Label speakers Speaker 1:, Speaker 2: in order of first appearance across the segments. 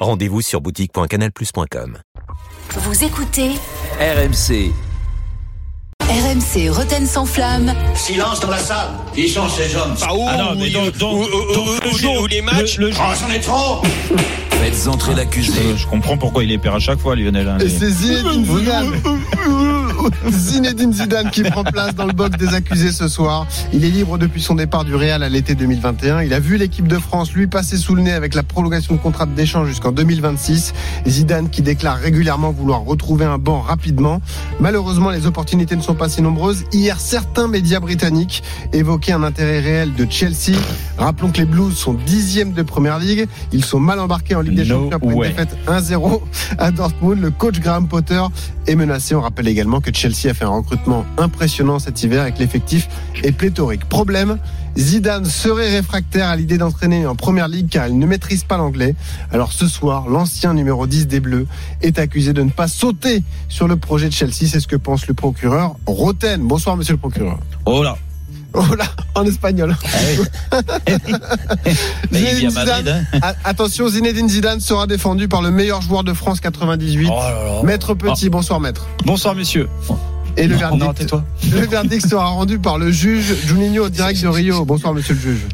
Speaker 1: Rendez-vous sur boutique.canalplus.com.
Speaker 2: Vous écoutez
Speaker 3: RMC.
Speaker 2: RMC Roten sans flamme.
Speaker 4: Silence dans la salle. Qui sont ces hommes
Speaker 5: Ah, non, mais donc, donc, donc, le jour où les matchs. Le, le
Speaker 4: Oh, j'en ai trop
Speaker 3: Faites entrer l'accusé.
Speaker 5: je, je comprends pourquoi il est père à chaque fois, Lionel. hein,
Speaker 6: Et
Speaker 5: mais-
Speaker 6: c'est Zinedine Zidane. Qui prend place dans le box des accusés ce soir. Il est libre depuis son départ du Real à l'été 2021. Il a vu l'équipe de France lui passer sous le nez avec la prolongation de contrat d'échange jusqu'en 2026. Zidane qui déclare régulièrement vouloir retrouver un banc rapidement. Malheureusement, les opportunités ne sont pas si nombreuses. Hier, certains médias britanniques évoquaient un intérêt réel de Chelsea. Rappelons que les Blues sont dixièmes de Première Ligue. Ils sont mal embarqués en Ligue des
Speaker 5: No
Speaker 6: Champions après une défaite 1-0 à Dortmund. Le coach Graham Potter est menacé. On rappelle également que Chelsea a fait un recrutement impressionnant cet hiver que l'effectif est pléthorique. Problème, Zidane serait réfractaire à l'idée d'entraîner en première ligue car il ne maîtrise pas l'anglais. Alors ce soir, l'ancien numéro 10 des Bleus est accusé de ne pas sauter sur le projet de Chelsea. C'est ce que pense le procureur Roten. Bonsoir monsieur le procureur.
Speaker 5: Oh.
Speaker 6: Oh là, en espagnol.
Speaker 5: À
Speaker 6: Zinedine
Speaker 5: Madrid.
Speaker 6: Zidane-
Speaker 5: hein.
Speaker 6: A- Attention, Zinedine Zidane sera défendu par le meilleur joueur de France 98.
Speaker 5: Oh là là.
Speaker 6: Maître Petit, bonsoir maître.
Speaker 5: Bonsoir, messieurs.
Speaker 6: Et le
Speaker 5: Non,
Speaker 6: verdict,
Speaker 5: non,
Speaker 6: le verdict sera rendu par le juge Juninho direct de Rio. Bonsoir monsieur le juge.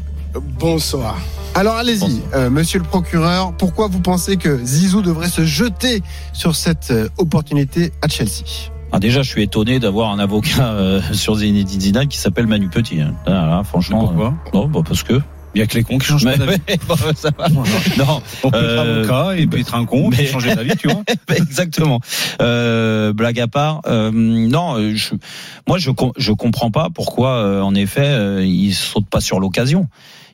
Speaker 7: Bonsoir.
Speaker 6: Alors allez-y, euh, monsieur le procureur, pourquoi vous pensez que Zizou devrait se jeter sur cette euh, opportunité à Chelsea?
Speaker 5: Ah, déjà, je suis étonné d'avoir un avocat euh, sur Zinedine Zidane qui s'appelle Manu Petit. hein. Ah, là, franchement.
Speaker 7: Pourquoi
Speaker 5: euh, Non, bah, parce que.
Speaker 7: Il y a que les cons qui changent
Speaker 5: Mais-
Speaker 7: d'avis.
Speaker 5: mais, bon, ça va. Non,
Speaker 7: On peut être
Speaker 5: Euh,
Speaker 7: avocat et puis être un con,
Speaker 5: mais-
Speaker 7: changer d'avis, tu vois.
Speaker 5: Exactement. Euh, blague à part, euh, non, je, moi je je comprends pas pourquoi euh, en effet euh, il saute pas sur l'occasion.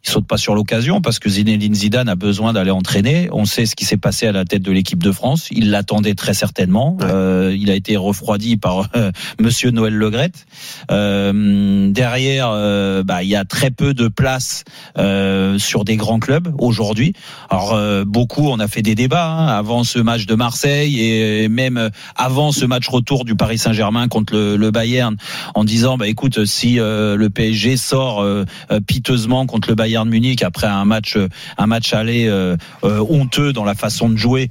Speaker 5: Il saute pas sur l'occasion parce que Zinedine Zidane a besoin d'aller entraîner. On sait ce qui s'est passé à la tête de l'équipe de France. Il l'attendait très certainement.
Speaker 6: Ouais.
Speaker 5: Euh, il a été refroidi par euh, Monsieur Noël Legrette. Euh, derrière, euh, bah, il y a très peu de place euh, sur des grands clubs aujourd'hui. Alors euh, beaucoup, on a fait des débats hein, avant ce match de Marseille et même avant ce match retour du Paris Saint-Germain contre le, le Bayern, en disant bah écoute, si euh, le PSG sort piteusement contre le Bayern Munich après un match euh, un match aller euh, euh, honteux dans la façon de jouer,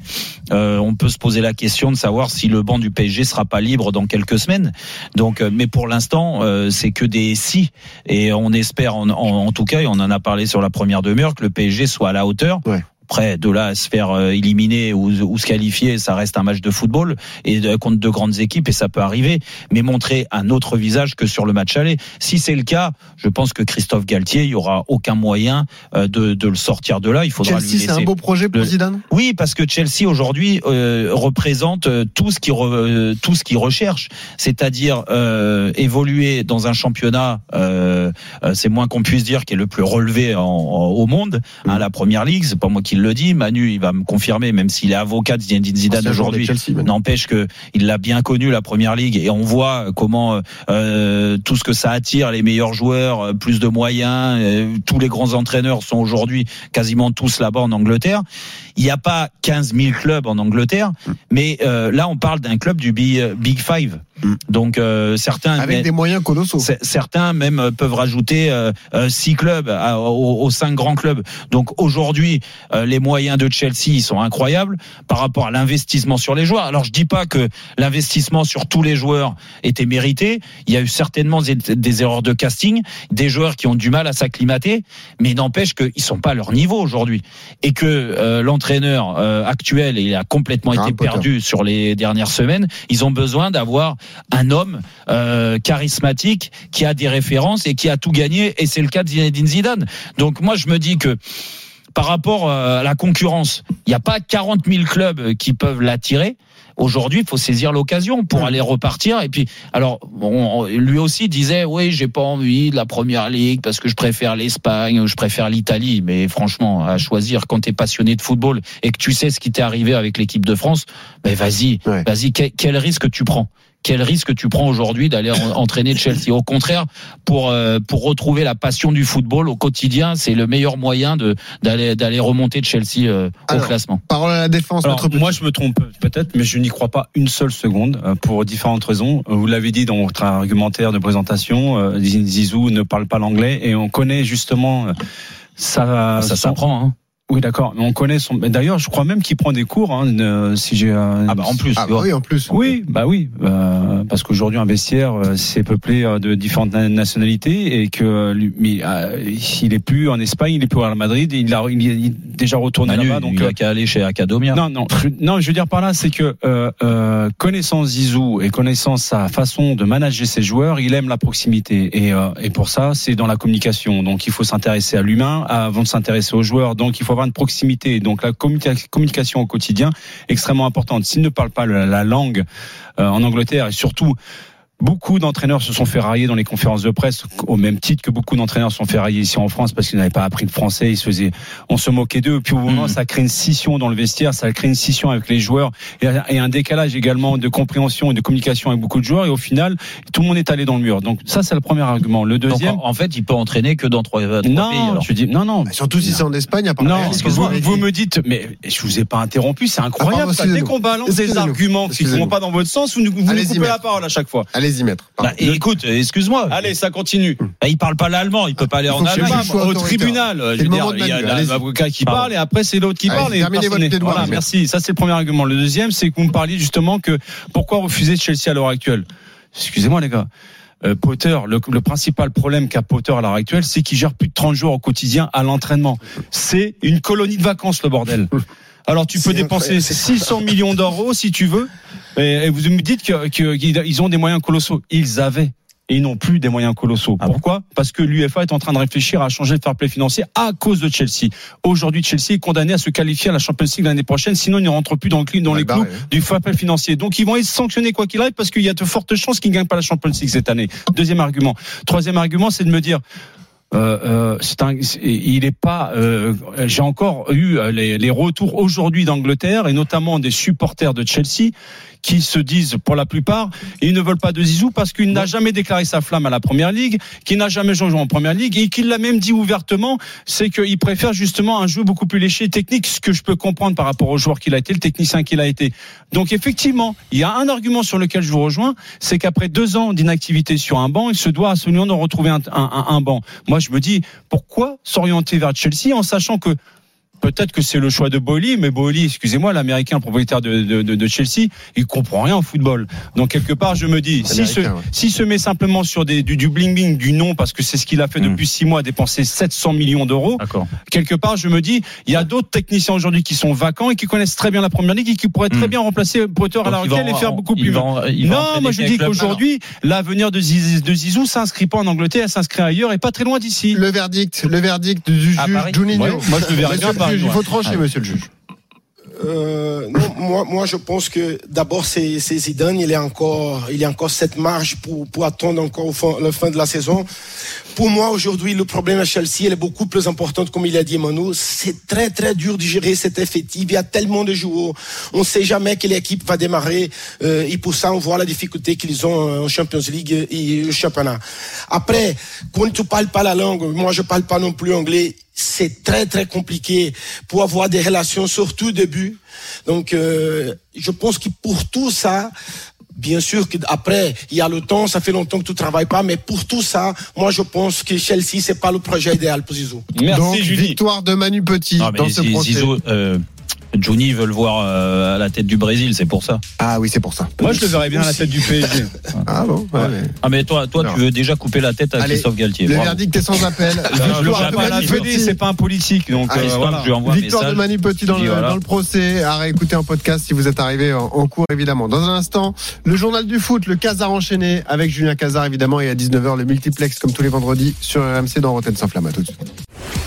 Speaker 5: on peut se poser la question de savoir si le banc du PSG sera pas libre dans quelques semaines. Donc, mais pour l'instant, c'est que des si et on espère en, en, tout cas, et on en a parlé sur la première demi-heure, que le PSG soit à la hauteur. Après, de là à se faire euh, éliminer ou, ou se qualifier, ça reste un match de football et contre de grandes équipes et ça peut arriver. Mais montrer un autre visage que sur le match aller. Si c'est le cas, je pense que Christophe Galtier, il y aura aucun moyen euh, de, de le sortir de là. Il faudra
Speaker 6: Chelsea, c'est un beau projet pour
Speaker 5: le-
Speaker 6: Zidane
Speaker 5: Oui, parce que Chelsea aujourd'hui euh, représente euh, tout ce qui euh, tout ce qu'il recherche, c'est-à-dire euh, évoluer dans un championnat, euh, euh, c'est moins qu'on puisse dire, qui est le plus relevé en- en- au monde, hein, la Première Ligue. C'est pas moi qui le dis, Manu, il va me confirmer, même s'il est avocat de Zinedine Zidane aujourd'hui. N'empêche que il l'a bien connu la Première Ligue et on voit comment euh, tout ce que ça attire, les meilleurs joueurs, euh, plus de moyens, euh, tous les grands entraîneurs sont aujourd'hui quasiment tous là-bas en Angleterre. Il n'y a pas 15 000 clubs en Angleterre, mais euh, là on parle d'un club du Big Five.
Speaker 6: Mm.
Speaker 5: Donc euh, certains
Speaker 6: Avec
Speaker 5: mais-
Speaker 6: des moyens colossaux.
Speaker 5: Certains même euh, peuvent rajouter euh, euh, six clubs à- aux, aux cinq grands clubs. Donc aujourd'hui, euh, les moyens de Chelsea ils sont incroyables par rapport à l'investissement sur les joueurs. Alors je dis pas que l'investissement sur tous les joueurs était mérité. Il y a eu certainement des, des erreurs de casting, des joueurs qui ont du mal à s'acclimater, mais n'empêche qu'ils sont pas à leur niveau aujourd'hui et que euh, l'entraîneur euh, actuel il a complètement été perdu sur les dernières semaines. Ils ont besoin d'avoir un homme euh, charismatique qui a des références et qui a tout gagné et c'est le cas de Zinedine Zidane. Donc moi je me dis que par rapport euh, à la concurrence, il n'y a pas 40 000 clubs qui peuvent l'attirer. Aujourd'hui, il faut saisir l'occasion pour aller repartir. Et puis, alors, lui aussi disait, oui, j'ai pas envie de la première ligue parce que je préfère l'Espagne ou je préfère l'Italie. Mais franchement, à choisir quand tu es passionné de football et que tu sais ce qui t'est arrivé avec l'équipe de France, ben vas-y,
Speaker 6: Ouais.
Speaker 5: vas-y, quel, quel risque tu prends? Quel risque tu prends aujourd'hui d'aller en- entraîner Chelsea? Au contraire, pour euh, pour retrouver la passion du football au quotidien, c'est le meilleur moyen de d'aller d'aller remonter de Chelsea euh, au
Speaker 6: Alors,
Speaker 5: classement.
Speaker 6: Parole à la défense,
Speaker 7: Alors,
Speaker 6: notre
Speaker 7: moi, je me trompe peut-être, mais je n'y crois pas une seule seconde euh, pour différentes raisons. Euh, Vous l'avez dit dans votre argumentaire de présentation, euh, Zizou ne parle pas l'anglais et on connaît justement euh, ça.
Speaker 5: ça s'apprend. Hein.
Speaker 7: Oui, d'accord. Mais on connaît son. D'ailleurs, je crois même qu'il prend des cours. Hein, euh, si j'ai. euh,
Speaker 5: Ah bah en plus.
Speaker 6: Ah
Speaker 5: tu
Speaker 6: bah oui, en plus.
Speaker 7: Oui, bah oui, euh, parce qu'aujourd'hui un vestiaire euh, c'est peuplé euh, de différentes na- nationalités et que euh, mais, euh, il est plus en Espagne, il est plus à Madrid, il a il est déjà retourné là-bas. Donc
Speaker 5: il
Speaker 7: euh,
Speaker 5: a qu'à aller chez Academia.
Speaker 7: non, non, je, non, je veux dire par là, c'est que euh, euh, connaissant Zizou et connaissant sa façon de manager ses joueurs, il aime la proximité et, euh, et pour ça, c'est dans la communication. Donc, il faut s'intéresser à l'humain avant de s'intéresser aux joueurs. Donc, il faut avoir une proximité. Donc, la communica- communication au quotidien extrêmement importante. S'il ne parle pas la, la langue euh, en Angleterre et surtout surtout Beaucoup d'entraîneurs se sont fait railler dans les conférences de presse, au même titre que beaucoup d'entraîneurs se sont fait railler ici en France parce qu'ils n'avaient pas appris le français. Ils se faisaient, on se moquait d'eux. Puis au moment,
Speaker 5: Mhm.
Speaker 7: ça crée une scission dans le vestiaire, ça crée une scission avec les joueurs et, et un décalage également de compréhension et de communication avec beaucoup de joueurs. Et au final, tout le monde est allé dans le mur. Donc ça, c'est le premier argument. Le deuxième,
Speaker 5: en en fait, il peut entraîner que dans trois, trois pays.
Speaker 7: non,
Speaker 5: alors.
Speaker 7: je dis non, non.
Speaker 6: Bah, Surtout si c'est en Espagne, à part
Speaker 7: Non,
Speaker 6: Real,
Speaker 7: parce que
Speaker 6: excuse-moi,
Speaker 7: vous, vous me dites, mais je vous ai pas interrompu, c'est
Speaker 6: Ah,
Speaker 7: incroyable.
Speaker 6: pardon,
Speaker 7: ça. Dès qu'on balance des arguments qui ne vont pas dans votre sens, vous nous, vous nous coupez la parole à chaque fois.
Speaker 6: Allez-y, maître.
Speaker 5: Bah,
Speaker 6: Pardon.
Speaker 5: et écoute, excuse-moi.
Speaker 7: Allez, ça continue.
Speaker 5: Bah, il parle pas l'allemand, il peut pas aller en Allemagne.
Speaker 7: au tribunal, je veux dire,
Speaker 6: de
Speaker 7: il y a l'avocat qui
Speaker 5: Pardon.
Speaker 7: parle et après c'est l'autre qui
Speaker 6: Allez,
Speaker 7: parle et
Speaker 6: terminez votre
Speaker 7: Voilà, merci. Ça c'est le premier argument. Le deuxième, c'est que vous me parliez justement que pourquoi refuser Chelsea à l'heure actuelle? Excusez-moi les gars. Euh, Potter, le, le principal problème qu'a Potter à l'heure actuelle, c'est qu'il gère plus de 30 jours au quotidien à l'entraînement. C'est une colonie de vacances le bordel. Alors tu peux dépenser
Speaker 8: incroyable, c'est
Speaker 7: 600 millions d'euros si tu veux, et, et vous me dites que- que- qu'ils ont des moyens colossaux. Ils avaient. Et ils n'ont plus des moyens colossaux.
Speaker 5: Ah bon
Speaker 7: Pourquoi? Parce que l'UFA est en train de réfléchir à changer le fair play financier à cause de Chelsea. Aujourd'hui, Chelsea est condamné à se qualifier à la Champions League l'année prochaine, sinon il ne rentre plus dans, le, les clous
Speaker 6: hein.
Speaker 7: du fair play financier. Donc ils vont être sanctionnés quoi qu'il arrive parce qu'il y a de fortes chances qu'ils ne gagnent pas la Champions League cette année. Deuxième argument. Troisième argument, c'est de me dire. Euh, euh, il est pas. euh, J'ai encore eu euh, les retours aujourd'hui d'Angleterre et notamment des supporters de Chelsea qui se disent pour la plupart ils ne veulent pas de Zizou parce qu'il n'a jamais déclaré sa flamme à la Première Ligue, qu'il n'a jamais joué en Première Ligue et qu'il l'a même dit ouvertement, c'est qu'il préfère justement un jeu beaucoup plus léché, technique, ce que je peux comprendre par rapport au joueur qu'il a été, le technicien qu'il a été. Donc effectivement, il y a un argument sur lequel je vous rejoins, c'est qu'après deux ans d'inactivité sur un banc, il se doit absolument de retrouver un, un, un- un banc. Moi, je me dis pourquoi s'orienter vers Chelsea en sachant que Peut-être que c'est le choix de Boehly, mais Boehly, excusez-moi, l'américain propriétaire de, de, de, de Chelsea, il comprend rien au football. Donc quelque part, je me dis, si se,
Speaker 6: Américain, ouais.
Speaker 7: si se met simplement sur des, du, du bling bling, du nom, parce que c'est ce qu'il a fait
Speaker 5: Mm.
Speaker 7: depuis six mois, dépenser 700 millions d'euros,
Speaker 5: D'accord.
Speaker 7: quelque part, je me dis, il y a d'autres techniciens aujourd'hui qui sont vacants et qui connaissent très bien la première ligue et qui pourraient très
Speaker 5: Mm.
Speaker 7: bien remplacer Potter à
Speaker 5: Donc,
Speaker 7: actuelle et faire beaucoup plus. Non, moi je dis qu'aujourd'hui, l'avenir de Zizou, de Zizou s'inscrit pas en Angleterre, elle s'inscrit ailleurs et pas très loin d'ici.
Speaker 6: Le verdict, le verdict du juge Juninho.
Speaker 7: Ouais, moi, je le verrais
Speaker 6: Monsieur
Speaker 7: bien à
Speaker 6: le
Speaker 7: Paris,
Speaker 6: juge, Il faut trancher, monsieur le juge.
Speaker 8: Euh, non, moi, moi, je pense que d'abord, c'est c'est Zidane. Il est encore, il y a encore cette marge pour, pour attendre encore au fin, la fin de la saison. Pour moi, aujourd'hui, le problème à Chelsea, elle est beaucoup plus importante, comme il a dit Manu. C'est très, très dur de gérer cet effectif. Il y a tellement de joueurs. On ne sait jamais quelle équipe va démarrer. Euh, et pour ça, on voit la difficulté qu'ils ont en Champions League et au championnat. Après, quand tu parles pas la langue, moi, je parle pas non plus anglais c'est très très compliqué pour avoir des relations, surtout au début. Donc, euh, je pense que pour tout ça, bien sûr qu'après, il y a le temps, ça fait longtemps que tu travailles pas, mais pour tout ça, moi je pense que Chelsea, c'est pas le projet idéal pour Zizou.
Speaker 7: Merci
Speaker 6: Donc,
Speaker 7: Julie.
Speaker 6: victoire de Manu Petit dans ce procès.
Speaker 5: Zizou, euh, Johnny veut le voir euh, à la tête du Brésil, c'est pour ça.
Speaker 6: Ah oui, c'est pour ça.
Speaker 7: Moi, je le verrais bien à la tête du PSG.
Speaker 6: Ah bon ouais,
Speaker 5: Ah mais toi, toi,
Speaker 6: Non.
Speaker 5: tu veux déjà couper la tête à
Speaker 6: Allez,
Speaker 5: Christophe Galtier.
Speaker 6: Le
Speaker 5: Bravo.
Speaker 6: verdict est sans appel.
Speaker 7: c'est pas un politique, donc
Speaker 6: Allez,
Speaker 7: euh,
Speaker 5: Christophe,
Speaker 7: voilà.
Speaker 5: je lui envoie un
Speaker 6: Victoire de. Manu Petit dans le,
Speaker 5: voilà.
Speaker 6: dans le procès. À réécouter en podcast si vous êtes arrivé en, en cours, évidemment. Dans un instant, le journal du foot, le Casar enchaîné avec Julien Casar, évidemment, et à 19h, le multiplex, comme tous les vendredis, sur RMC dans Rotten sans flamme. À tout de suite.